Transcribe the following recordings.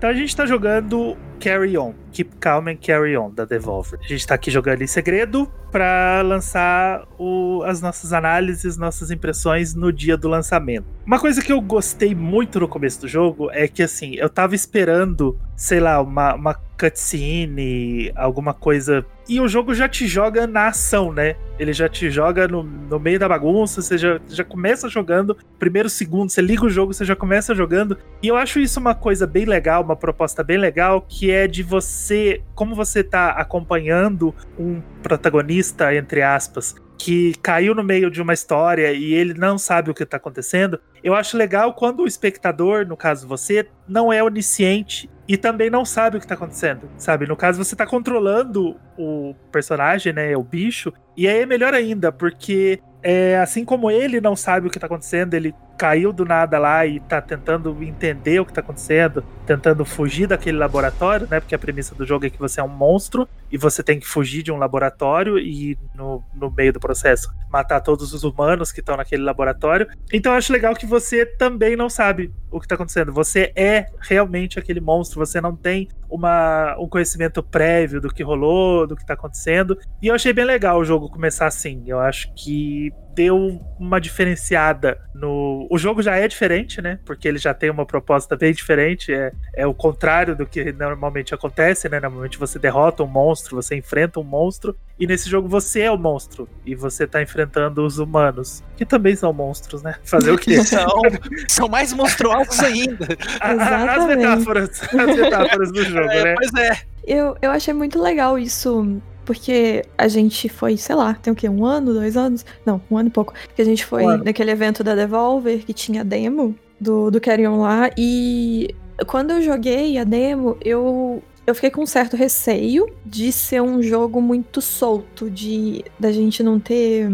Então a gente tá jogando Carry On, Keep Calm and Carry On, da Devolver. A gente tá aqui jogando em segredo para lançar o, as nossas análises, nossas impressões no dia do lançamento. Uma coisa que eu gostei muito no começo do jogo é que, assim, eu tava esperando, sei lá, uma, uma cutscene, alguma coisa. E o jogo já te joga na ação, né? Ele já te joga no, no meio da bagunça, você já, já começa jogando, primeiro segundo, você liga o jogo, você já começa jogando. E eu acho isso uma coisa bem legal, uma proposta bem legal, que é de você, como você tá acompanhando um protagonista, entre aspas, que caiu no meio de uma história e ele não sabe o que está acontecendo, eu acho legal quando o espectador, no caso você, não é onisciente e também não sabe o que está acontecendo, sabe? No caso você está controlando o personagem, né, o bicho, e aí é melhor ainda, porque é, assim como ele não sabe o que tá acontecendo, ele caiu do nada lá e tá tentando entender o que tá acontecendo, tentando fugir daquele laboratório, né? Porque a premissa do jogo é que você é um monstro e você tem que fugir de um laboratório e no, no meio do processo matar todos os humanos que estão naquele laboratório. Então eu acho legal que você também não sabe o que tá acontecendo. Você é realmente aquele monstro, você não tem uma, um conhecimento prévio do que rolou, do que tá acontecendo. E eu achei bem legal o jogo começar assim. Eu acho que deu uma diferenciada no. O jogo já é diferente, né? Porque ele já tem uma proposta bem diferente. É, é o contrário do que normalmente acontece, né? Normalmente você derrota um monstro, você enfrenta um monstro. E nesse jogo você é o monstro. E você tá enfrentando os humanos. Que também são monstros, né? Fazer o quê? são, são mais monstruosos ainda. as metáforas. As metáforas do jogo, é, né? Pois é. Eu, eu achei muito legal isso porque a gente foi, sei lá, tem o quê? Um ano, dois anos? Não, um ano e pouco. Que a gente foi um naquele evento da Devolver que tinha demo do, do Carry On lá. E quando eu joguei a demo, eu, eu fiquei com um certo receio de ser um jogo muito solto, de da gente não ter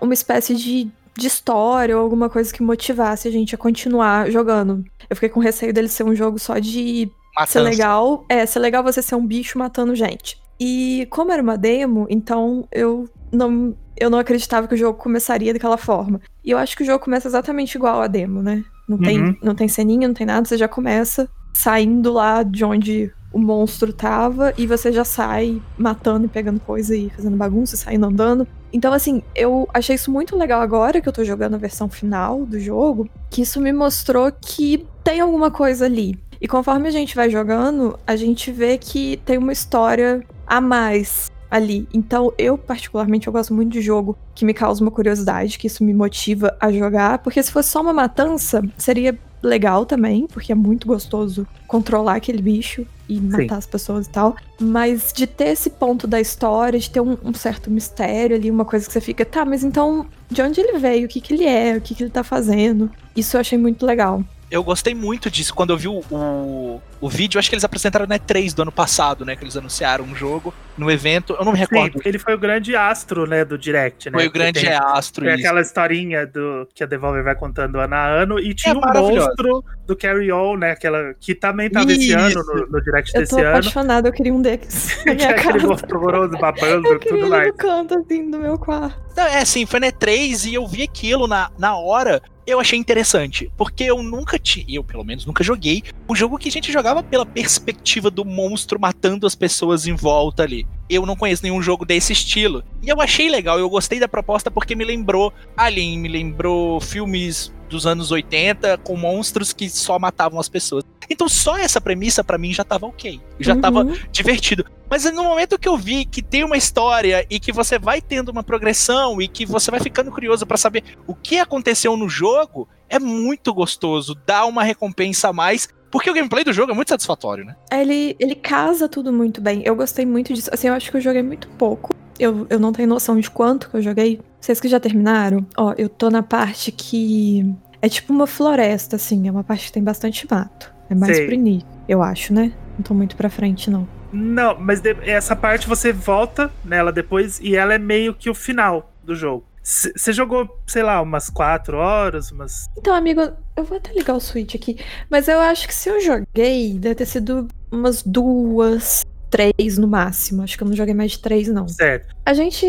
uma espécie de, de história ou alguma coisa que motivasse a gente a continuar jogando. Eu fiquei com receio dele ser um jogo só de Matança. ser legal. É, ser legal você ser um bicho matando gente. E como era uma demo, então eu não, eu não acreditava que o jogo começaria daquela forma. E eu acho que o jogo começa exatamente igual a demo, né? Não, uhum. tem, não tem ceninha, não tem nada, você já começa saindo lá de onde o monstro tava e você já sai matando e pegando coisa e fazendo bagunça, saindo andando. Então, assim, eu achei isso muito legal agora que eu tô jogando a versão final do jogo, que isso me mostrou que tem alguma coisa ali. E conforme a gente vai jogando, a gente vê que tem uma história a mais ali. Então, eu particularmente eu gosto muito de jogo que me causa uma curiosidade, que isso me motiva a jogar, porque se fosse só uma matança, seria legal também, porque é muito gostoso controlar aquele bicho e matar Sim. as pessoas e tal. Mas de ter esse ponto da história, de ter um, um, certo mistério ali, uma coisa que você fica, tá, mas então de onde ele veio, o que, que ele é, o que, que ele tá fazendo. Isso eu achei muito legal eu gostei muito disso quando eu vi o, o, o vídeo. Acho que eles apresentaram na E3 do ano passado, né? Que eles anunciaram um jogo no evento. Eu não me recordo. Sim, ele foi o grande astro, né? Do Direct, né? Foi o grande tem, astro. Foi aquela historinha do, que a Devolver vai contando ano a ano. E tinha é um monstro do Carry On, né? Aquela, que também tava Isso. esse ano no, no Direct eu desse ano. Eu tô apaixonada, eu queria um desses. que é aquele monstro horroroso babando eu tudo mais. no canto, assim, do meu quarto. Não, é assim, foi na E3 e eu vi aquilo na, na hora eu achei interessante, porque eu nunca tinha, eu pelo menos nunca joguei um jogo que a gente jogava pela perspectiva do monstro matando as pessoas em volta ali. Eu não conheço nenhum jogo desse estilo. E eu achei legal, eu gostei da proposta porque me lembrou Alien, me lembrou filmes dos anos 80 com monstros que só matavam as pessoas. Então só essa premissa para mim já tava ok. Já uhum. tava divertido. Mas no momento que eu vi que tem uma história e que você vai tendo uma progressão e que você vai ficando curioso para saber o que aconteceu no jogo, é muito gostoso, dá uma recompensa a mais. Porque o gameplay do jogo é muito satisfatório, né? Ele, ele casa tudo muito bem. Eu gostei muito disso. Assim, eu acho que eu joguei muito pouco. Eu, eu não tenho noção de quanto que eu joguei. Vocês que já terminaram? Ó, eu tô na parte que é tipo uma floresta, assim. É uma parte que tem bastante mato. É mais Sei. pro início, eu acho, né? Não tô muito pra frente, não. Não, mas de, essa parte você volta nela depois e ela é meio que o final do jogo. Você jogou, sei lá, umas quatro horas, umas. Então, amigo, eu vou até ligar o Switch aqui. Mas eu acho que se eu joguei, deve ter sido umas duas, três no máximo. Acho que eu não joguei mais de três, não. Certo. A gente.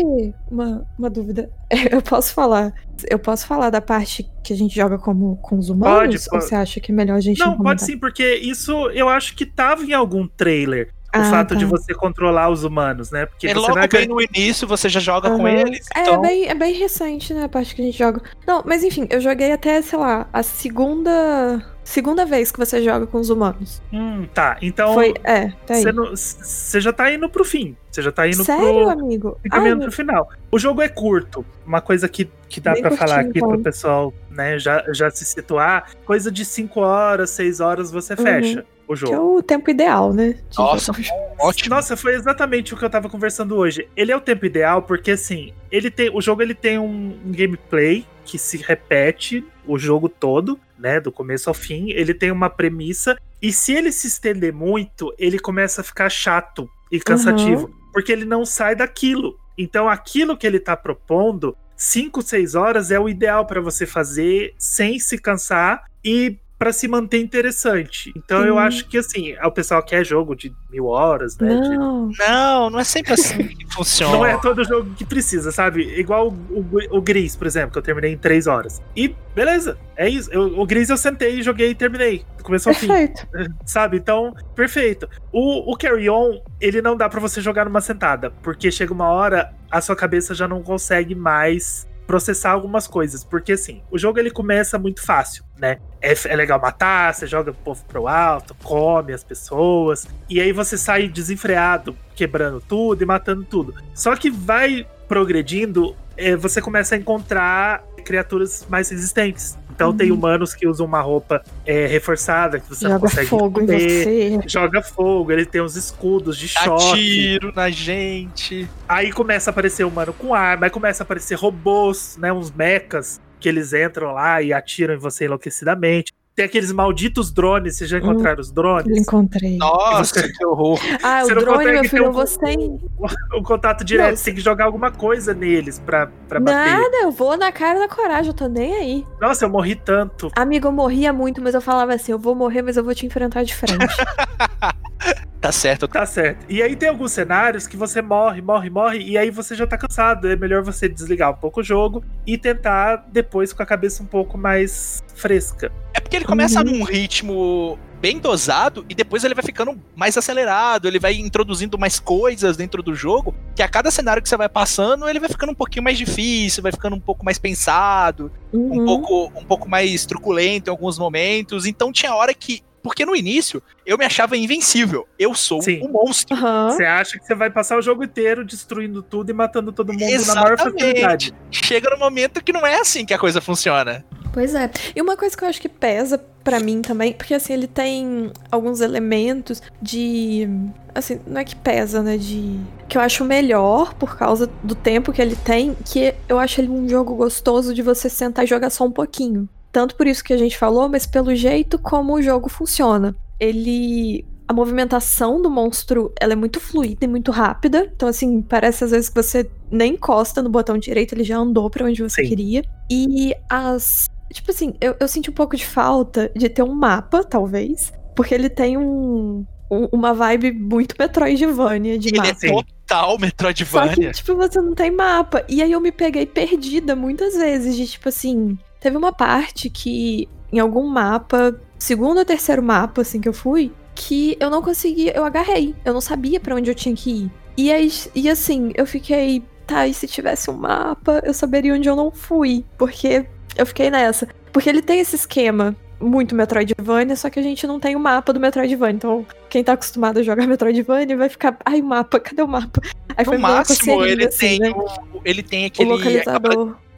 Uma, uma dúvida. Eu posso falar. Eu posso falar da parte que a gente joga como com os humanos? Pode, Ou pode. você acha que é melhor a gente Não, não pode sim, porque isso eu acho que tava em algum trailer. O Ah, fato tá. de você controlar os humanos, né? Porque É você logo bem no início, você já joga com Aham. eles. É, Então, bem, é bem recente, né? A parte que a gente joga. Não, mas enfim, eu joguei até, sei lá, a segunda. Segunda vez que você joga com os humanos. Hum, tá. Então, Foi. É, tá aí. você já tá indo pro fim. Você já tá indo Sério, pro. amigo? caminhando Ai, pro final. O jogo é curto. Uma coisa que, que dá pra falar aqui então. pro pessoal, né, já, já se situar, coisa de 5 horas, 6 horas você Uhum. O que é jogo. o tempo ideal, né? Nossa, jogo. ótimo. Nossa, foi exatamente o que eu tava conversando hoje. Ele é o tempo ideal porque assim, ele tem, o jogo ele tem um, um gameplay que se repete o jogo todo, né, do começo ao fim. Ele tem uma premissa e se ele se estender muito, ele começa a ficar chato e cansativo, porque ele não sai daquilo. Então, aquilo que ele tá propondo, 5, 6 horas é o ideal pra você fazer sem se cansar e pra se manter interessante. Então, eu Sim. acho que assim, o pessoal quer jogo de mil horas, né? de Não. Não, não é sempre assim que funciona. não é todo jogo que precisa, sabe? Igual o, o- o Gris, por exemplo, que eu terminei em três horas. E beleza, é isso. Eu- o Gris eu sentei, joguei e terminei. Do começo ao fim, Perfeito. sabe? Então, perfeito. O, o Carry On, ele não dá pra você jogar numa sentada, porque chega uma hora, a sua cabeça já não consegue mais processar algumas coisas, porque assim, o jogo ele começa muito fácil, né? É, é legal matar, você joga o povo pro alto, come as pessoas, e aí você sai desenfreado, quebrando tudo e matando tudo. Só que vai progredindo, é, você começa a encontrar criaturas mais resistentes. Então Uhum. tem humanos que usam uma roupa é, reforçada, que você não Joga consegue fogo em comer, você. joga fogo, ele tem uns escudos de choque. Atiro na gente. Aí começa a aparecer humano com arma, aí começa a aparecer robôs, né? Uns mechas que eles entram lá e atiram em você enlouquecidamente. Tem aqueles malditos drones, vocês já encontraram os Eu drones? encontrei. Nossa, que horror. Ah, Você o drone, meu filho, um- eu vou sem. O contato direto, você tem que jogar alguma coisa neles pra, pra bater. Nada, eu vou na cara da coragem, eu tô nem aí. Nossa, eu morri tanto. Amigo, eu morria muito, mas eu falava assim: eu vou morrer, mas eu vou te enfrentar de frente. Tá certo. Tá certo. E aí tem alguns cenários que você morre, morre, morre, e aí você já tá cansado. É melhor você desligar um pouco o jogo e tentar depois com a cabeça um pouco mais fresca. É porque ele começa Uhum. num ritmo bem dosado e depois ele vai ficando mais acelerado, ele vai introduzindo mais coisas dentro do jogo, que a cada cenário que você vai passando, ele vai ficando um pouquinho mais difícil, vai ficando um pouco mais pensado, um Uhum. pouco um pouco mais truculento em alguns momentos. Então tinha hora que porque no início eu me achava invencível. Eu sou Sim. um monstro. Aham. Você acha que você vai passar o jogo inteiro destruindo tudo e matando todo mundo na maior facilidade. Exatamente. Chega no momento que não é assim que a coisa funciona. Pois é. E uma coisa que eu acho que pesa pra mim também, porque assim, ele tem alguns elementos de. Assim, não é que pesa, né? De. Que eu acho melhor por causa do tempo que ele tem, que eu acho ele um jogo gostoso de você sentar e jogar só um pouquinho. Tanto por isso que a gente falou, mas pelo jeito como o jogo funciona. Ele. A movimentação do monstro ela é muito fluida e muito rápida. Então, assim, parece às vezes que você nem encosta no botão direito, ele já andou pra onde você Sim. queria. E as Tipo assim, eu, eu senti um pouco de falta de ter um mapa, talvez. Porque ele tem um, um- uma vibe muito Metroidvania de Ele é mapa. Sim. total Só que, Metroidvania. tipo, você não tem mapa. E aí eu me peguei perdida muitas vezes. De tipo assim, teve uma parte que em algum mapa, segundo ou terceiro mapa, assim, que eu fui, que eu não conseguia, eu agarrei. Eu não sabia pra onde eu tinha que ir. E aí, e assim, eu fiquei, tá, e se tivesse um mapa, eu saberia onde eu não fui. Porque eu fiquei nessa. Porque ele tem esse esquema muito Metroidvania, só que a gente não tem o mapa do Metroidvania. Então, quem tá acostumado a jogar Metroidvania vai ficar, ai, o mapa, cadê o mapa? Aí No foi máximo, ele assim, tem né? o, ele tem aquele.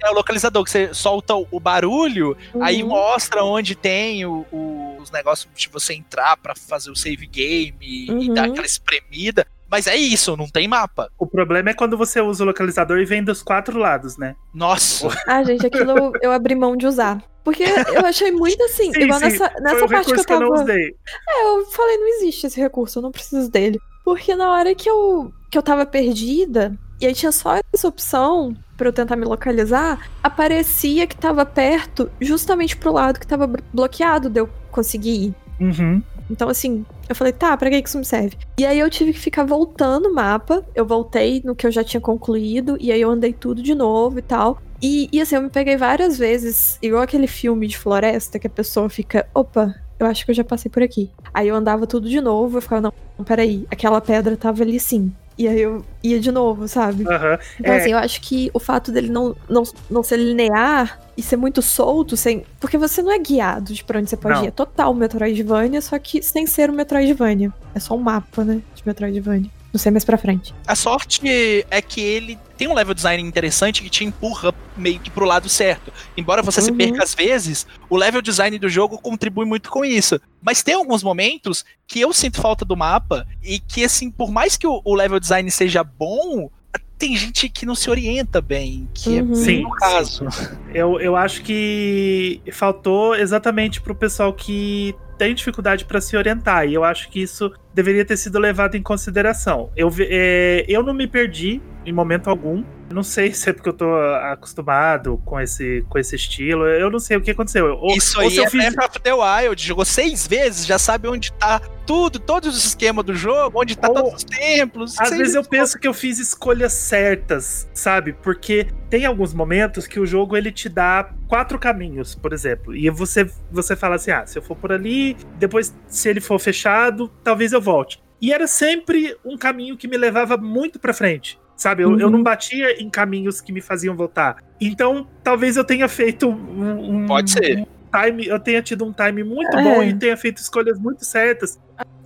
É o localizador que você solta o, barulho, aí Uhum. mostra onde tem o- o- os negócios de você entrar pra fazer o save game e, e Uhum. dar aquela espremida. Mas é isso, não tem mapa. O problema é quando você usa o localizador e vem dos quatro lados, né? Nossa, Ah, gente, aquilo eu, eu abri mão de usar. Porque eu achei muito assim, Sim, igual sim, nessa, Foi nessa um parte que eu recurso que eu tava. não usei. É, eu falei, não existe esse recurso, eu não preciso dele. Porque na hora que eu, que eu tava perdida, e aí tinha só essa opção pra eu tentar me localizar, aparecia que tava perto, justamente pro lado que tava blo- bloqueado de eu conseguir ir. Uhum. Então, assim, eu falei, tá, pra que isso me serve? E aí eu tive que ficar voltando o mapa. Eu voltei no que eu já tinha concluído, e aí eu andei tudo de novo e tal. E, e assim, eu me peguei várias vezes, igual aquele filme de floresta, que a pessoa fica, opa, eu acho que eu já passei por aqui. Aí eu andava tudo de novo, eu ficava, não, peraí, aquela pedra tava ali sim. E aí eu ia de novo, sabe? Uhum. Então, é... assim, eu acho que o fato dele não, não, não ser linear e ser muito solto, sem. Porque você não é guiado de pra onde você pode não. ir. É total Metroidvania, só que sem ser um Metroidvania. É só um mapa, né? De Metroidvania. Não sei mais pra frente. A sorte é que ele tem um level design interessante que te empurra meio que pro lado certo. Embora você uhum. se perca às vezes, o level design do jogo contribui muito com isso. Mas tem alguns momentos que eu sinto falta do mapa e que, assim, por mais que o, o level design seja bom, tem gente que não se orienta bem, que é uhum. é Sim, o caso. Eu, eu acho que faltou exatamente pro pessoal que tem dificuldade para se orientar. E eu acho que isso deveria ter sido levado em consideração. Eu, é, eu não me perdi em momento algum. Não sei se é porque eu tô acostumado com esse, com esse estilo. Eu não sei o que aconteceu. Ou, Isso aí é fiz... Breath of the Wild. Jogou seis vezes, já sabe onde tá tudo, todos os esquemas do jogo, onde tá ou, todos os templos. Às vezes eu penso que eu fiz escolhas certas, sabe? Porque tem alguns momentos que o jogo ele te dá quatro caminhos, por exemplo. E você, você fala assim: ah, se eu for por ali, depois, se ele for fechado, talvez eu volte. E era sempre um caminho que me levava muito para frente. Sabe, eu, uhum. eu não batia em caminhos que me faziam voltar. Então, talvez eu tenha feito um. um Pode ser. Um time, eu tenha tido um time muito é. bom e tenha feito escolhas muito certas.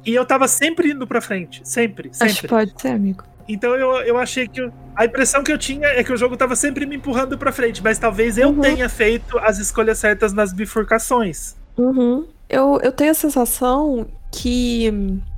E eu tava sempre indo pra frente. Sempre, sempre. Acho que pode ser, amigo. Então eu, eu achei que. a impressão que eu tinha é que o jogo tava sempre me empurrando pra frente, mas talvez eu uhum. tenha feito as escolhas certas nas bifurcações. Uhum. Eu, eu tenho a sensação que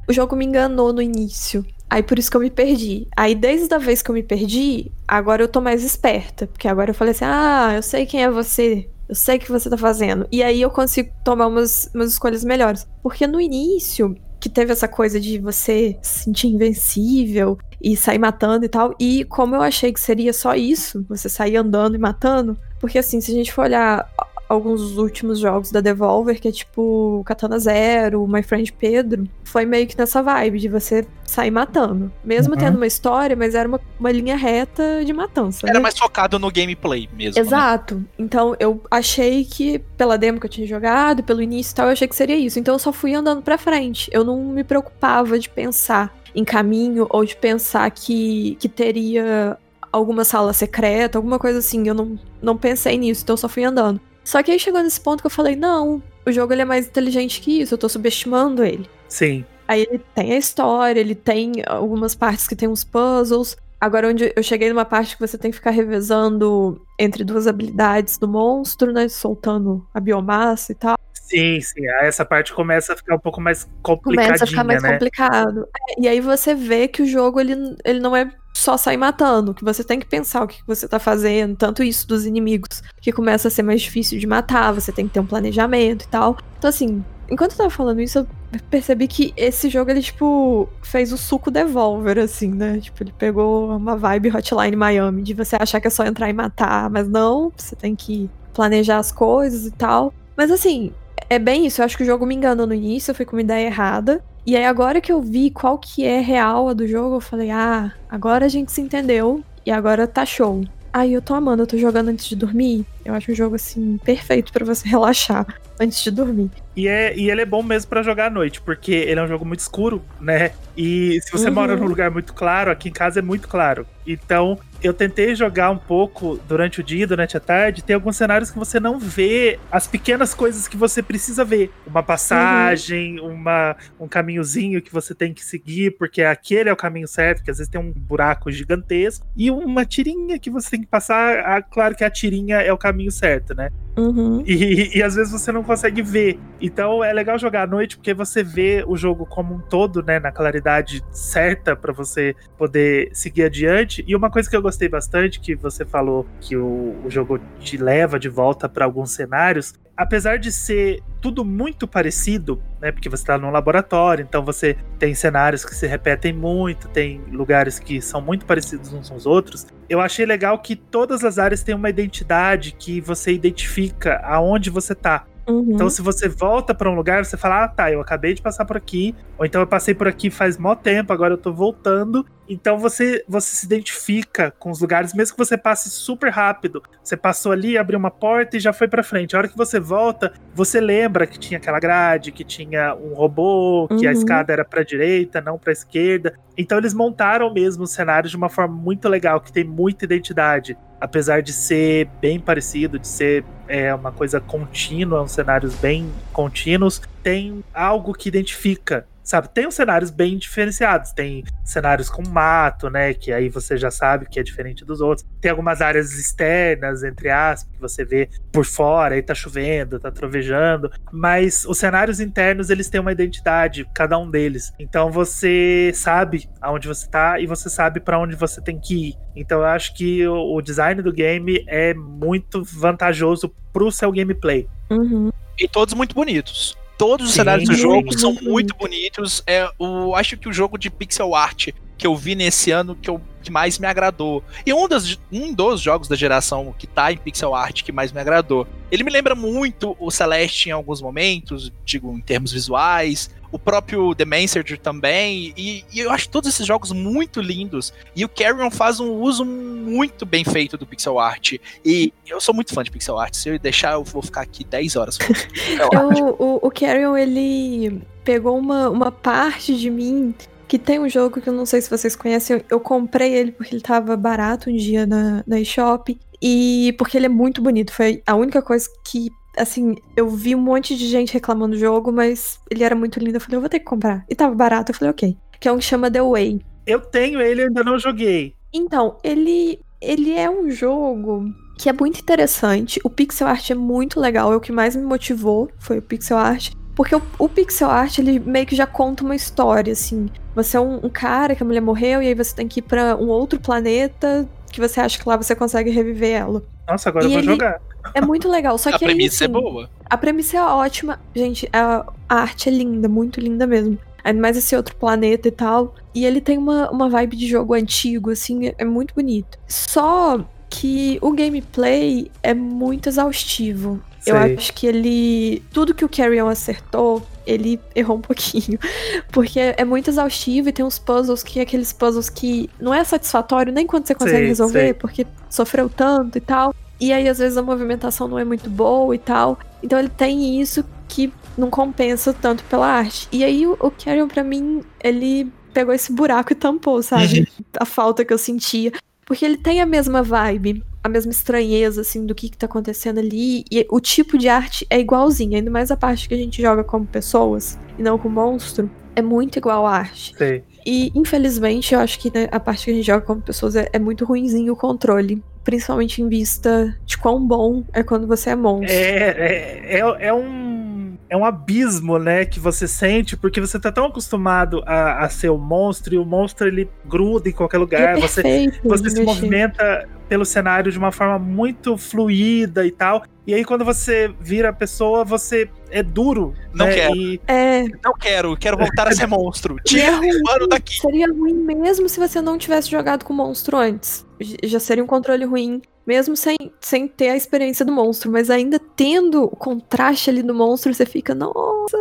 o jogo me enganou no início. Aí por isso que eu me perdi. Aí desde a vez que eu me perdi, agora eu tô mais esperta. Porque agora eu falei assim: ah, eu sei quem é você. Eu sei o que você tá fazendo. E aí eu consigo tomar umas, umas escolhas melhores. Porque no início, que teve essa coisa de você se sentir invencível e sair matando e tal. E como eu achei que seria só isso, você sair andando e matando. Porque assim, se a gente for olhar alguns dos últimos jogos da Devolver, que é tipo Katana Zero, My Friend Pedro, foi meio que nessa vibe de você sair matando. Mesmo uhum. tendo uma história, mas era uma, uma linha reta de matança. Era né? mais focado no gameplay mesmo. Né? Exato. Né? Então eu achei que, pela demo que eu tinha jogado, pelo início e tal, eu achei que seria isso. Então eu só fui andando pra frente. Eu não me preocupava de pensar em caminho ou de pensar que, que teria alguma sala secreta, alguma coisa assim. Eu não, não pensei nisso, então eu só fui andando. Só que aí chegou nesse ponto que eu falei, não, o jogo ele é mais inteligente que isso, eu tô subestimando ele. Sim. Aí ele tem a história, ele tem algumas partes que tem uns puzzles. Agora, onde eu cheguei numa parte que você tem que ficar revezando entre duas habilidades do monstro, né? Soltando a biomassa e tal. Sim, sim. Aí essa parte começa a ficar um pouco mais complicadinha, Começa a ficar mais né? complicado. É, e aí você vê que o jogo, ele, ele não é só sair matando, que você tem que pensar o que você tá fazendo, tanto isso dos inimigos, que começa a ser mais difícil de matar, você tem que ter um planejamento e tal. Então, assim, enquanto eu tava falando isso, eu percebi que esse jogo, ele, tipo, fez o suco Devolver, assim, né? Tipo, ele pegou uma vibe Hotline Miami, de você achar que é só entrar e matar, mas não, você tem que planejar as coisas e tal. Mas, assim, é bem isso, eu acho que o jogo me enganou no início, eu fui com uma ideia errada. E aí agora que eu vi qual que é real a do jogo, eu falei, ah, agora a gente se entendeu e agora tá show. Aí eu tô amando, eu tô jogando antes de dormir. Eu acho um jogo assim perfeito para você relaxar antes de dormir. E, é, e ele é bom mesmo para jogar à noite, porque ele é um jogo muito escuro, né? E se você uhum. mora num lugar muito claro, aqui em casa é muito claro. Então, eu tentei jogar um pouco durante o dia, durante a tarde. Tem alguns cenários que você não vê as pequenas coisas que você precisa ver. Uma passagem, uhum. uma, um caminhozinho que você tem que seguir, porque aquele é o caminho certo, que às vezes tem um buraco gigantesco. E uma tirinha que você tem que passar. Ah, claro que a tirinha é o caminho certo, né? Uhum. E, e às vezes você não consegue ver. Então é legal jogar à noite porque você vê o jogo como um todo, né? Na claridade certa para você poder seguir adiante. E uma coisa que eu gostei bastante, que você falou que o, o jogo te leva de volta para alguns cenários, apesar de ser tudo muito parecido, né? Porque você está num laboratório, então você tem cenários que se repetem muito, tem lugares que são muito parecidos uns com os outros. Eu achei legal que todas as áreas têm uma identidade que você identifica aonde você tá. Uhum. Então, se você volta para um lugar, você fala: Ah, tá, eu acabei de passar por aqui, ou então eu passei por aqui faz mó tempo, agora eu tô voltando. Então você, você se identifica com os lugares, mesmo que você passe super rápido. Você passou ali, abriu uma porta e já foi para frente. A hora que você volta, você lembra que tinha aquela grade, que tinha um robô, que uhum. a escada era para direita, não para esquerda. Então eles montaram mesmo os cenários de uma forma muito legal, que tem muita identidade apesar de ser bem parecido, de ser é, uma coisa contínua, uns cenários bem contínuos, tem algo que identifica sabe? Tem uns cenários bem diferenciados. Tem cenários com mato, né? Que aí você já sabe que é diferente dos outros. Tem algumas áreas externas, entre aspas, que você vê por fora e tá chovendo, tá trovejando. Mas os cenários internos, eles têm uma identidade, cada um deles. Então você sabe aonde você tá e você sabe para onde você tem que ir. Então eu acho que o, o design do game é muito vantajoso pro seu gameplay. Uhum. E todos muito bonitos. Todos os Sim, cenários do jogo são muito bonitos. É o, acho que o jogo de pixel art que eu vi nesse ano que, eu, que mais me agradou. E um, das, um dos jogos da geração que tá em pixel art que mais me agradou. Ele me lembra muito o Celeste em alguns momentos, digo, em termos visuais o próprio The Messenger também, e, e, eu acho todos esses jogos muito lindos, e o Carrion faz um uso muito bem feito do pixel art, e eu sou muito fã de pixel art, se eu deixar eu vou ficar aqui 10 horas eu, o, o Carrion, ele pegou uma, uma parte de mim que tem um jogo que eu não sei se vocês conhecem, eu comprei ele porque ele tava barato um dia na, na eShop, e porque ele é muito bonito, foi a única coisa que assim, eu vi um monte de gente reclamando do jogo, mas ele era muito lindo. Eu falei, eu vou ter que comprar. E tava barato, eu falei, ok. Que é um que chama The Way. Eu tenho ele, ainda não joguei. Então, ele, ele é um jogo que é muito interessante. O pixel art é muito legal. É o que mais me motivou, foi o pixel art. Porque o, o pixel art, ele meio que já conta uma história, assim. Você é um, um cara que a mulher morreu e aí você tem que ir pra um outro planeta que você acha que lá você consegue reviver ela. Nossa, agora e eu vou ele... jogar. É muito legal. Só a que a premissa é assim, é boa. A premissa é ótima. Gente, a, a arte é linda, muito linda mesmo. Ainda mais esse outro planeta e tal. E ele tem uma, uma vibe de jogo antigo, assim, é, é muito bonito. Só que o gameplay é muito exaustivo. Sei. Eu acho que ele. Tudo que o Carrion acertou, ele errou um pouquinho. Porque é muito exaustivo e tem uns puzzles que aqueles puzzles que não é satisfatório nem quando você consegue sei, resolver, sei. porque sofreu tanto e tal. E aí, às vezes, a movimentação não é muito boa e tal. Então ele tem isso que não compensa tanto pela arte. E aí o, o Carrion, pra mim, ele pegou esse buraco e tampou, sabe? Uhum. a falta que eu sentia. Porque ele tem a mesma vibe, a mesma estranheza, assim, do que, que tá acontecendo ali. E o tipo de arte é igualzinho, ainda mais a parte que a gente joga como pessoas e não com monstro. É muito igual a arte. Sim. E, infelizmente, eu acho que né, a parte que a gente joga como pessoas é, é muito ruimzinho o controle principalmente em vista de quão bom é quando você é monstro. É, é, é, é um é um abismo, né, que você sente, porque você tá tão acostumado a, a ser o monstro, e o monstro ele gruda em qualquer lugar, é você, você se movimenta pelo cenário de uma forma muito fluida e tal. E aí, quando você vira a pessoa, você é duro. Não né? quero. E... É... Não quero, quero voltar a ser monstro. Tira o mano daqui. Seria ruim mesmo se você não tivesse jogado com monstro antes. Já seria um controle ruim, mesmo sem, sem ter a experiência do monstro. Mas ainda tendo o contraste ali do monstro, você fica, nossa,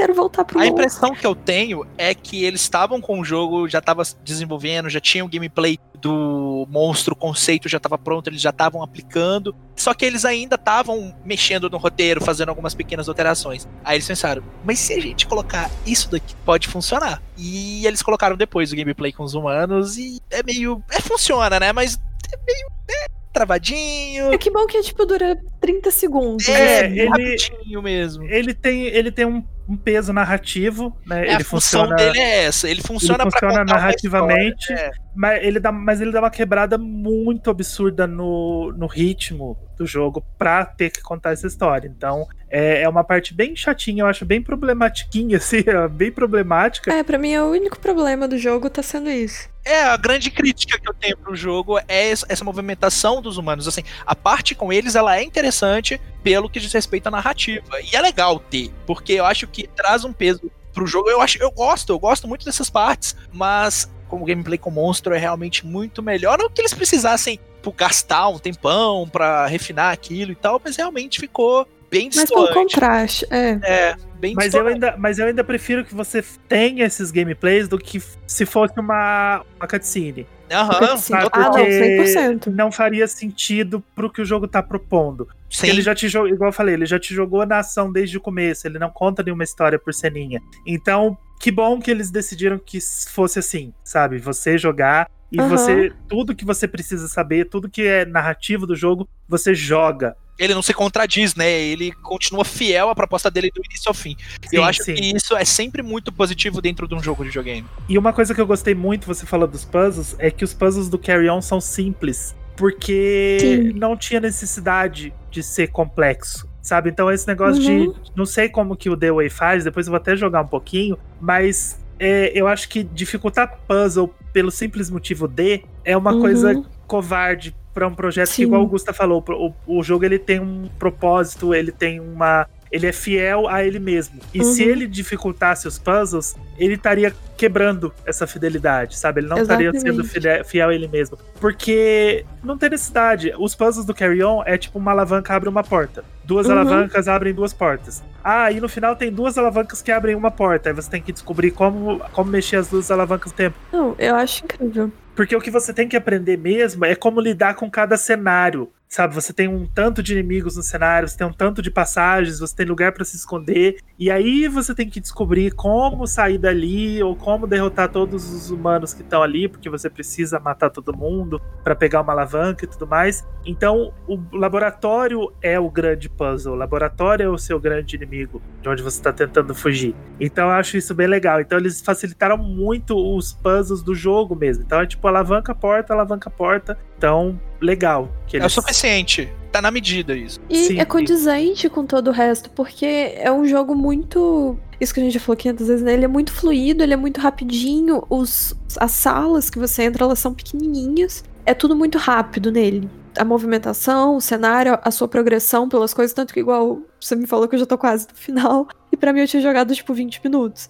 quero voltar pro A impressão que eu tenho é que eles estavam com o jogo, já tava desenvolvendo, já tinha o gameplay do monstro, o conceito já estava pronto, eles já estavam aplicando, só que eles ainda estavam mexendo no roteiro, fazendo algumas pequenas alterações. Aí eles pensaram, mas se a gente colocar isso daqui, pode funcionar. E eles colocaram depois o gameplay com os humanos e é meio. É, funciona, né? Mas é meio. É, travadinho. É que bom que tipo dura 30 segundos. É, né? ele, rapidinho mesmo. Ele tem, ele tem um um peso narrativo, né? É, ele a função funciona, dele é essa. Ele funciona, ele funciona narrativamente, é. Mas, ele dá, mas ele dá uma quebrada muito absurda no, no ritmo do jogo pra ter que contar essa história. Então, é, é uma parte bem chatinha, eu acho bem problematiquinha, assim, é bem problemática. É, pra mim é o único problema do jogo tá sendo isso. É, a grande crítica que eu tenho pro jogo é essa movimentação dos humanos. Assim, a parte com eles, ela é interessante pelo que diz respeito à narrativa. E é legal ter, porque eu acho que traz um peso pro jogo. Eu acho, eu gosto, eu gosto muito dessas partes, mas como gameplay com monstro é realmente muito melhor. Não que eles precisassem tipo, gastar um tempão para refinar aquilo e tal, mas realmente ficou bem Mas pelo distante. contraste, é. É, bem Mas eu, ainda, mas eu ainda prefiro que você tenha esses gameplays do que se fosse uma, uma cutscene. Aham, Sim. Ah, não, Porque 100%. Não faria sentido pro que o jogo tá propondo. Porque sim. ele já te jogou, igual eu falei, ele já te jogou na ação desde o começo, ele não conta nenhuma história por ceninha. Então, que bom que eles decidiram que fosse assim, sabe? Você jogar e Aham. você. Tudo que você precisa saber, tudo que é narrativo do jogo, você joga. Ele não se contradiz, né? Ele continua fiel à proposta dele do início ao fim. eu Sim, acho sim. que isso é sempre muito positivo dentro de um jogo de videogame. E uma coisa que eu gostei muito, você falou dos puzzles, é que os puzzles do Carry On são simples. Porque Sim. não tinha necessidade de ser complexo. Sabe? Então, esse negócio Uhum. de. Não sei como que o The Way faz, depois eu vou até jogar um pouquinho, mas é, eu acho que dificultar puzzle pelo simples motivo de é uma Uhum. coisa covarde para um projeto que, Sim. igual o Gusta falou, o, o jogo ele tem um propósito, ele tem uma. Ele é fiel a ele mesmo. E se Uhum. ele dificultasse os puzzles, ele estaria quebrando essa fidelidade, sabe? Ele não estaria sendo fide- fiel a ele mesmo. Porque não tem necessidade. Os puzzles do Carry On é tipo uma alavanca abre uma porta. Duas Uhum. alavancas abrem duas portas. Ah, e no final tem duas alavancas que abrem uma porta. Aí você tem que descobrir como, como mexer as duas alavancas no tempo. Não, eu acho incrível. Porque o que você tem que aprender mesmo é como lidar com cada cenário. Sabe, você tem um tanto de inimigos no cenário, você tem um tanto de passagens, você tem lugar pra se esconder, e aí você tem que descobrir como sair dali ou como derrotar todos os humanos que estão ali, porque você precisa matar todo mundo pra pegar uma alavanca e tudo mais. Então, o laboratório é o grande puzzle, o laboratório é o seu grande inimigo, de onde você tá tentando fugir. Então, eu acho isso bem legal. Então, eles facilitaram muito os puzzles do jogo mesmo. Então, é tipo alavanca, porta, alavanca, porta. Então, legal. Que É o eles... suficiente. Tá na medida isso. E Sim, é condizente com todo o resto, porque é um jogo muito. Isso que a gente já falou 500 vezes, né? Ele é muito fluido, ele é muito rapidinho. Os, as salas que você entra, elas são pequenininhas. É tudo muito rápido nele. A movimentação, o cenário, a sua progressão pelas coisas, tanto que igual você me falou que eu já tô quase no final. Pra mim eu tinha jogado tipo 20 minutos.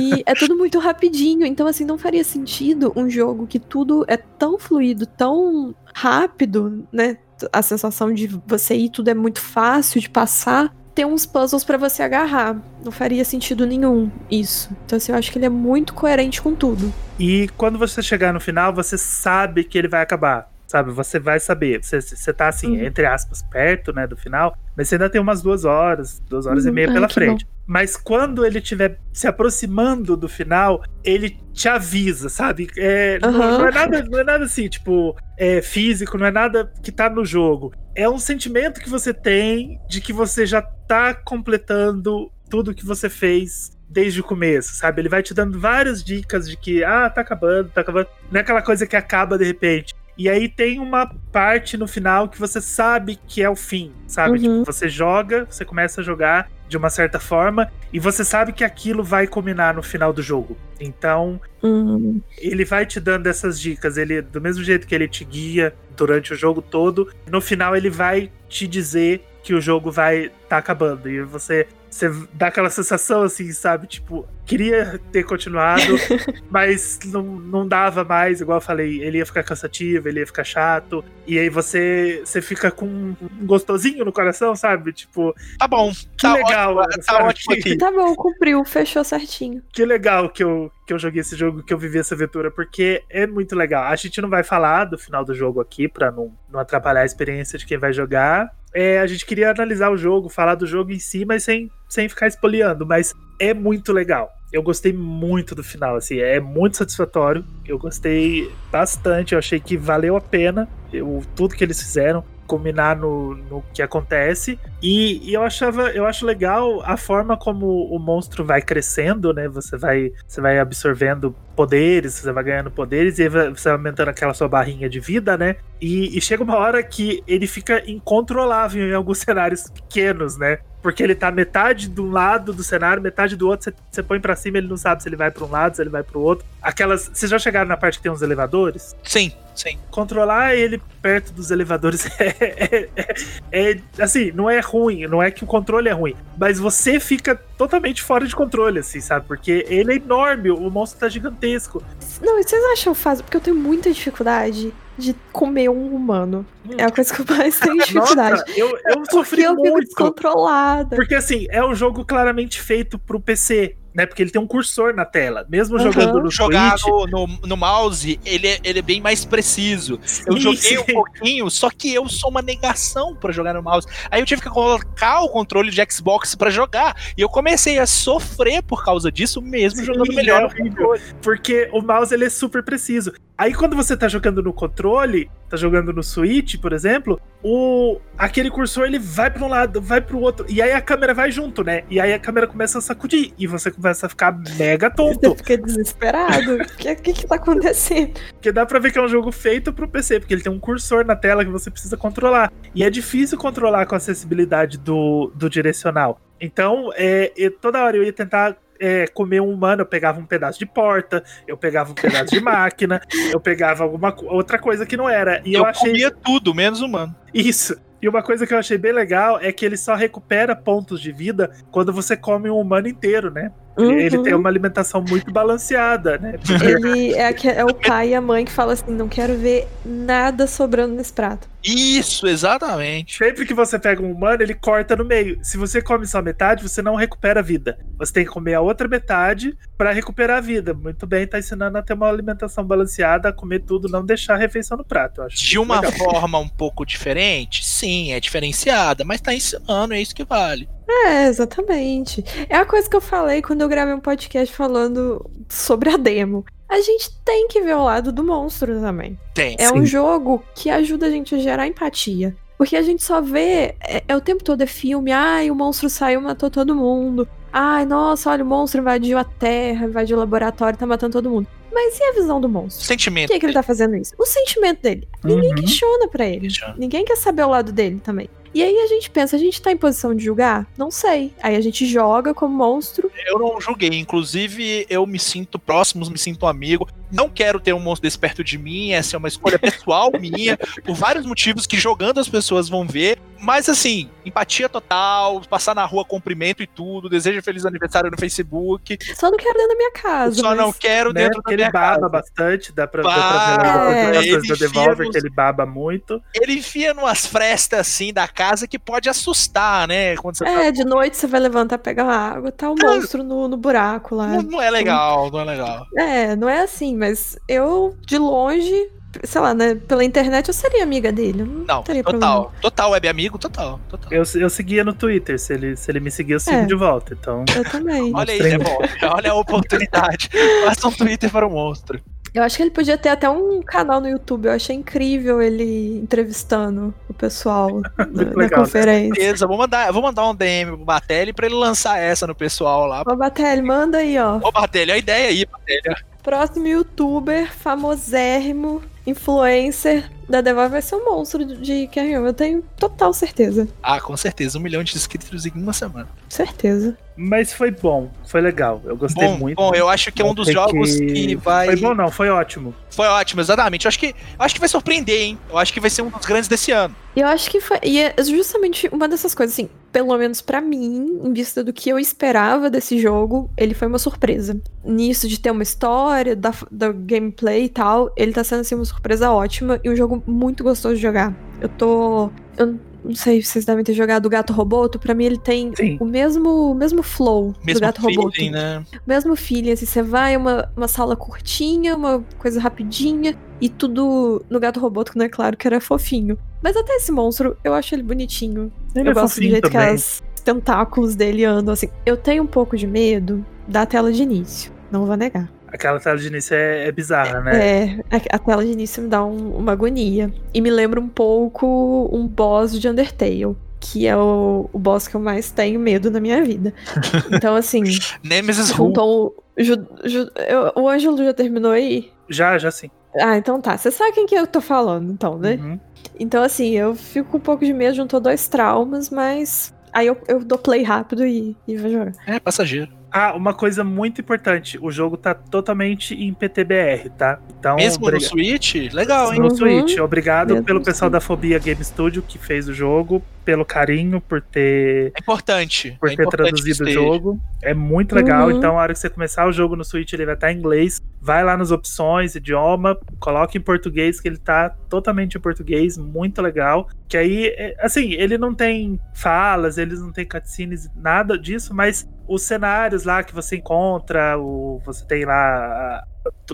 E é tudo muito rapidinho. Então, assim, não faria sentido um jogo que tudo é tão fluido, tão rápido, né? A sensação de você ir, tudo é muito fácil de passar. Ter uns puzzles pra você agarrar. Não faria sentido nenhum isso. Então, assim, eu acho que ele é muito coerente com tudo. E quando você chegar no final, você sabe que ele vai acabar. Sabe? Você vai saber. Você, você tá assim, Uhum. entre aspas, perto, né, do final. Mas você ainda tem umas duas horas, duas horas e Uhum. meia Ai, pela frente. Mas quando ele estiver se aproximando do final, ele te avisa, sabe? É, não, Aham. não é nada, não é nada assim, tipo, é, físico, não é nada que tá no jogo. É um sentimento que você tem de que você já tá completando tudo que você fez desde o começo, sabe? Ele vai te dando várias dicas de que, ah, tá acabando, tá acabando. Não é aquela coisa que acaba de repente. E aí tem uma parte no final que você sabe que é o fim, sabe? Uhum. Tipo, você joga, você começa a jogar de uma certa forma e você sabe que aquilo vai culminar no final do jogo. Então, Hum, ele vai te dando essas dicas, ele do mesmo jeito que ele te guia durante o jogo todo, no final ele vai te dizer que o jogo vai tá acabando e você você dá aquela sensação assim, sabe? Tipo, queria ter continuado, mas não, não dava mais, igual eu falei, ele ia ficar cansativo, ele ia ficar chato, e aí você você fica com um gostosinho no coração, sabe? Tipo, Tá bom. que tá legal, Ótimo, tá ótimo aqui. Tá bom, cumpriu, fechou certinho. que legal que eu, que eu joguei esse jogo, que eu vivi essa aventura, porque é muito legal. A gente não vai falar do final do jogo aqui, pra não, não atrapalhar a experiência de quem vai jogar. É, a gente queria analisar o jogo, falar do jogo em si, mas sem, sem ficar espoliando. Mas é muito legal. Eu gostei muito do final, assim, é muito satisfatório. Eu gostei bastante, eu achei que valeu a pena eu, tudo que eles fizeram culminar no, no que acontece. E, e eu achava, eu acho legal a forma como o monstro vai crescendo, né? Você vai, você vai absorvendo poderes, você vai ganhando poderes e você vai aumentando aquela sua barrinha de vida, né? E, e chega uma hora que ele fica incontrolável em alguns cenários pequenos, né? Porque ele tá metade de um lado do cenário, metade do outro. Você, põe pra cima, ele não sabe se ele vai pra um lado, se ele vai pro outro. Aquelas. Vocês já chegaram na parte que tem uns elevadores? Sim, sim. controlar ele perto dos elevadores é, é- é- é- assim, não é ruim, não é que o controle é ruim, mas você fica totalmente fora de controle, assim, sabe? Porque ele é enorme, o monstro tá gigantesco. Não, e vocês acham fácil? Porque eu tenho muita dificuldade de comer um humano. É a coisa que eu mais tenho dificuldade. Nossa, eu, eu sofri Porque eu fico muito. descontrolada. Porque assim, é um jogo claramente feito pro PC, né? Porque ele tem um cursor na tela. Mesmo Aham. jogando no Jogar Switch. no, no, no mouse, ele é, ele é bem mais preciso. Eu Sim, joguei um sim. pouquinho, só que eu sou uma negação pra jogar no mouse. Aí eu tive que colocar o controle de Xbox pra jogar. E eu comecei a sofrer por causa disso, mesmo Sim, jogando é melhor horrível. controle. Porque o mouse ele é super preciso. Aí quando você tá jogando no controle, tá jogando no Switch, por exemplo, o aquele cursor ele vai para um lado, vai pro outro, e aí a câmera vai junto, né? E aí a câmera começa a sacudir e você começa a ficar mega Você tonto. fica desesperado. O que, que que tá acontecendo? Porque dá pra ver que é um jogo feito pro PC, porque ele tem um cursor na tela que você precisa controlar. E é difícil controlar com a acessibilidade do, do direcional. Então, é, toda hora eu ia tentar é, comer um humano, eu pegava um pedaço de porta, eu pegava um pedaço de máquina, eu pegava alguma outra coisa que não era. E eu, eu achei comia tudo, menos humano. isso. E uma coisa que eu achei bem legal é que ele só recupera pontos de vida quando você come um humano inteiro, né? Ele, ele Uhum. tem uma alimentação muito balanceada, né? Ele é, é o pai e a mãe que fala assim: não quero ver nada sobrando nesse prato. Isso, exatamente. Sempre que você pega um humano, ele corta no meio. Se você come só metade, você não recupera a vida. Você tem que comer a outra metade pra recuperar a vida. Muito bem, tá ensinando a ter uma alimentação balanceada, a comer tudo, não deixar a refeição no prato. Eu acho De uma legal. forma um pouco diferente, sim, é diferenciada, mas tá ensinando, é isso que vale. É, exatamente. É a coisa que eu falei quando eu gravei um podcast falando sobre a demo. A gente tem que ver o lado do monstro também. Tem. É um jogo que ajuda a gente a gerar empatia. Porque a gente só vê, é, é o tempo todo é filme, ai, o monstro saiu, matou todo mundo. Ai, nossa, olha, o monstro invadiu a terra, invadiu o laboratório, tá matando todo mundo. Mas e a visão do monstro? Por Sentimento. que, que ele tá fazendo isso? O sentimento dele. Ninguém Uhum. questiona pra ele. Ninguém quer saber o lado dele também. E aí a gente pensa, a gente tá em posição de julgar? Não sei. Aí a gente joga como monstro. Eu não julguei, inclusive eu me sinto próximo, me sinto amigo. Não quero ter um monstro desse perto de mim, essa é uma escolha pessoal minha, por vários motivos que jogando as pessoas vão ver. Mas assim, empatia total, passar na rua cumprimento e tudo, desejo feliz aniversário no Facebook. Só não quero dentro da minha casa. só não mas- quero Né? dentro da Porque ele minha baba casa. bastante, dá pra, dá pra ver é, ele do Devolver nos- que ele baba muito. Ele enfia numas frestas assim da casa que pode assustar, né? Quando você tá- É, de noite você vai levantar, pegar uma água, tá o monstro no, no buraco lá. não, não é legal, não é legal. É, não é assim, mas eu, de longe, sei lá, né, pela internet eu seria amiga dele. Não, Não, teria total. Total web amigo, total. total. Eu, eu seguia no Twitter, se ele, se ele me seguir, eu sigo É. de volta. Então, problema. Eu também. Olha aí, é bom. Olha a oportunidade. Faça um Twitter para o monstro. Eu acho que ele podia ter até um canal no YouTube. Eu achei incrível ele entrevistando o pessoal na, na legal, né? conferência. Beleza, vou mandar, vou mandar um DM pro Batelli pra ele lançar essa no pessoal lá. Ô, Batelli, manda aí, ó. Ô, Batelli, a ideia aí, Batelli. Próximo youtuber, famosérrimo, influencer da Devolver vai ser um monstro de Carrion. Eu tenho total certeza. Ah, com certeza, um milhão de inscritos em uma semana. Certeza. mas foi bom, foi legal. Eu gostei Bom, muito. bom, eu acho que é um dos jogos que vai. Foi bom, não, foi ótimo. Foi ótimo, exatamente. Eu acho que, eu acho que vai surpreender, hein? Eu acho que vai ser um dos grandes desse ano. Eu acho que foi. E é justamente uma dessas coisas, assim, pelo menos pra mim, em vista do que eu esperava desse jogo, ele foi uma surpresa. Nisso de ter uma história, da, da gameplay e tal, ele tá sendo assim uma surpresa ótima e um jogo muito gostoso de jogar. Eu tô. Eu não sei se vocês devem ter jogado o Gato Roboto, pra mim ele tem Sim. o mesmo, o mesmo flow Mesmo do Gato feeling, Roboto. né? Mesmo feeling, assim, você vai uma, uma sala curtinha, uma coisa rapidinha, e tudo no gato robôtico, né? Claro que era fofinho. Mas até esse monstro, eu acho ele bonitinho. Ele eu é gosto do jeito que também. as tentáculos dele andam, assim. Eu tenho um pouco de medo da tela de início, não vou negar. Aquela tela de início é, é bizarra, né? É, a, a tela de início me dá um- uma agonia. E me lembra um pouco um boss de Undertale. Que é o, o boss que eu mais tenho medo na minha vida. Então, assim, Nemesis Who. juntou. Ju, Ju- eu- o Ângelo já terminou aí? Já, já sim. Ah, então tá. Você sabe quem que eu tô falando, então, né? Uhum. Então, assim, eu fico com um pouco de medo, juntou dois traumas, mas. Aí eu, eu dou play rápido e, e vou jogar. É, passageiro. Ah, uma coisa muito importante: o jogo tá totalmente em PTBR, tá? Então, Mesmo no obriga- Switch, legal, hein? no Uhum. Switch. Obrigado Mesmo pelo no pessoal Switch. da Fobia Game Studio que fez o jogo, pelo carinho, por ter, É importante. por é ter importante traduzido o jogo. É muito legal. Uhum. Então, a hora que você começar o jogo no Switch, ele vai estar em inglês. vai lá nas opções, idioma, coloca em português, que ele tá totalmente em português, muito legal. Que aí, é, assim, ele não tem falas, eles não tem cutscenes, nada disso, mas os cenários lá que você encontra, o, você tem lá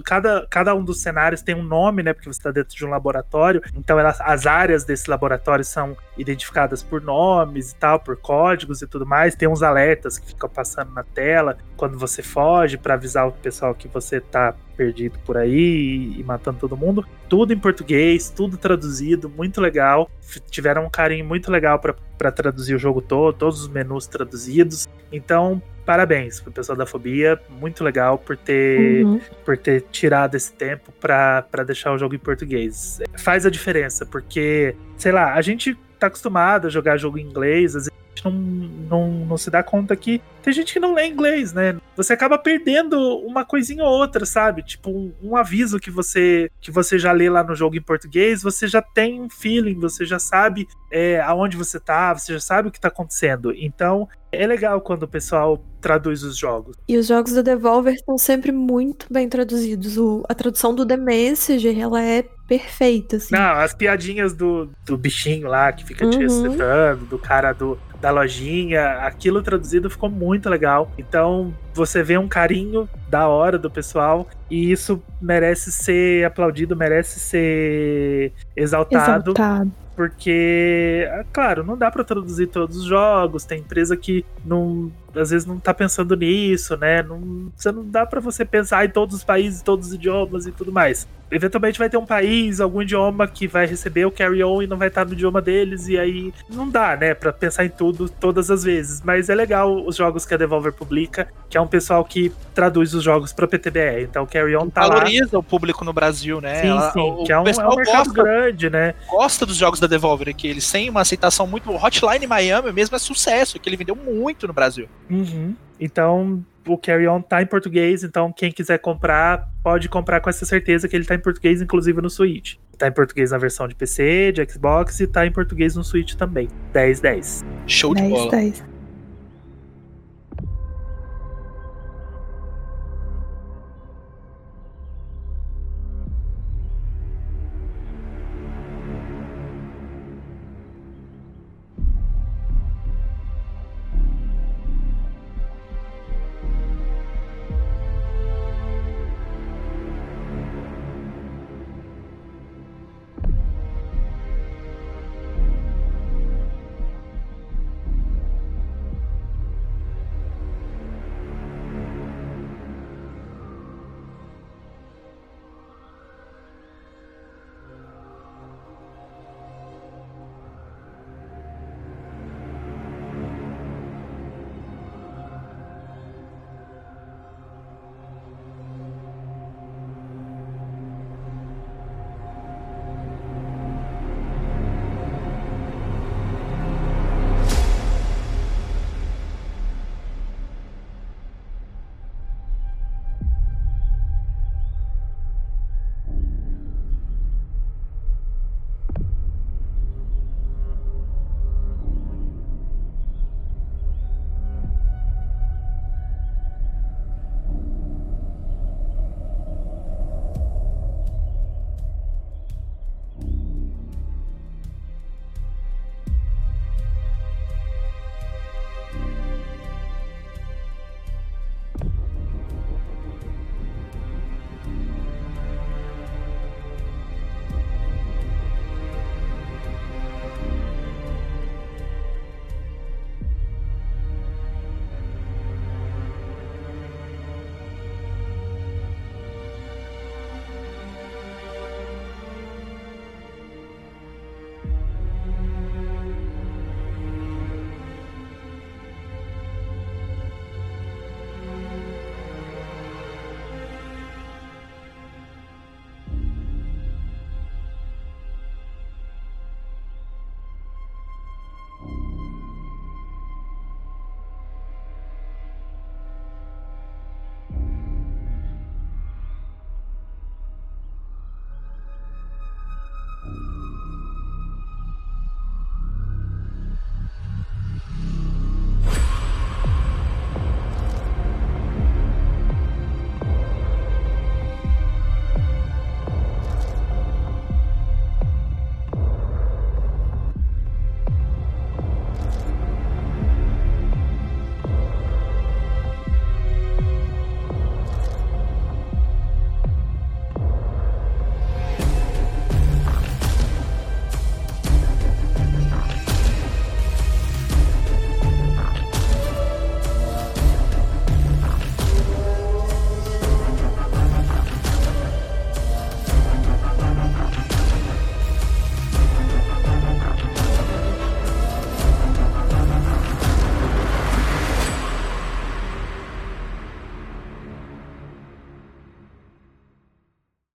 cada, cada um dos cenários tem um nome, né? Porque você está dentro de um laboratório. Então elas, as áreas desse laboratório são identificadas por nomes e tal, por códigos e tudo mais. Tem uns alertas que ficam passando na tela quando você foge para avisar o pessoal que você está perdido por aí e, e, matando todo mundo. Tudo em português, tudo traduzido, muito legal. Tiveram um carinho muito legal para traduzir o jogo todo, todos os menus traduzidos. Então, parabéns pro pessoal da Fobia, muito legal por ter, uhum. por ter tirado esse tempo para deixar o jogo em português. Faz a diferença, porque, sei lá, a gente tá acostumado a jogar jogo em inglês, às vezes não, não, não se dá conta que tem gente que não lê inglês, né? Você acaba perdendo uma coisinha ou outra, sabe? Tipo, um, um, aviso que você que você já lê lá no jogo em português, você já tem um feeling, você já sabe é, aonde você tá, você já sabe o que tá acontecendo. Então, é legal quando o pessoal traduz os jogos. E os jogos do Devolver estão sempre muito bem traduzidos. O, a tradução do The Messenger, ela é perfeita, assim. Não, as piadinhas do, do bichinho lá que fica uhum. te recitando, do cara do, da lojinha, aquilo traduzido ficou muito legal. Então você vê um carinho da hora do pessoal e isso merece ser aplaudido, merece ser exaltado. exaltado. Porque, é claro, não dá para traduzir todos os jogos, tem empresa que não às vezes não tá pensando nisso, né? Não, você não dá para você pensar em todos os países, todos os idiomas e tudo mais. Eventualmente vai ter um país, algum idioma que vai receber o carry-on e não vai estar no idioma deles, e aí não dá, né, para pensar em tudo todas as vezes. Mas é legal os jogos que a Devolver publica, que é um pessoal que traduz os jogos para PTBR. Então o carry-on tá Valoriza lá. o público no Brasil, né? Sim, Ela, sim, o, que é um, é um mercado gosta, grande, né? Gosta dos jogos da Devolver aqui, eles têm uma aceitação muito. Hotline Miami mesmo é sucesso, que ele vendeu muito no Brasil. Uhum. Então, o Carry On tá em português, então quem quiser comprar, pode comprar com essa certeza que ele tá em português, inclusive no Switch. Tá em português na versão de PC, de Xbox e tá em português no Switch também. 10-10. Show de 10, bola. 10.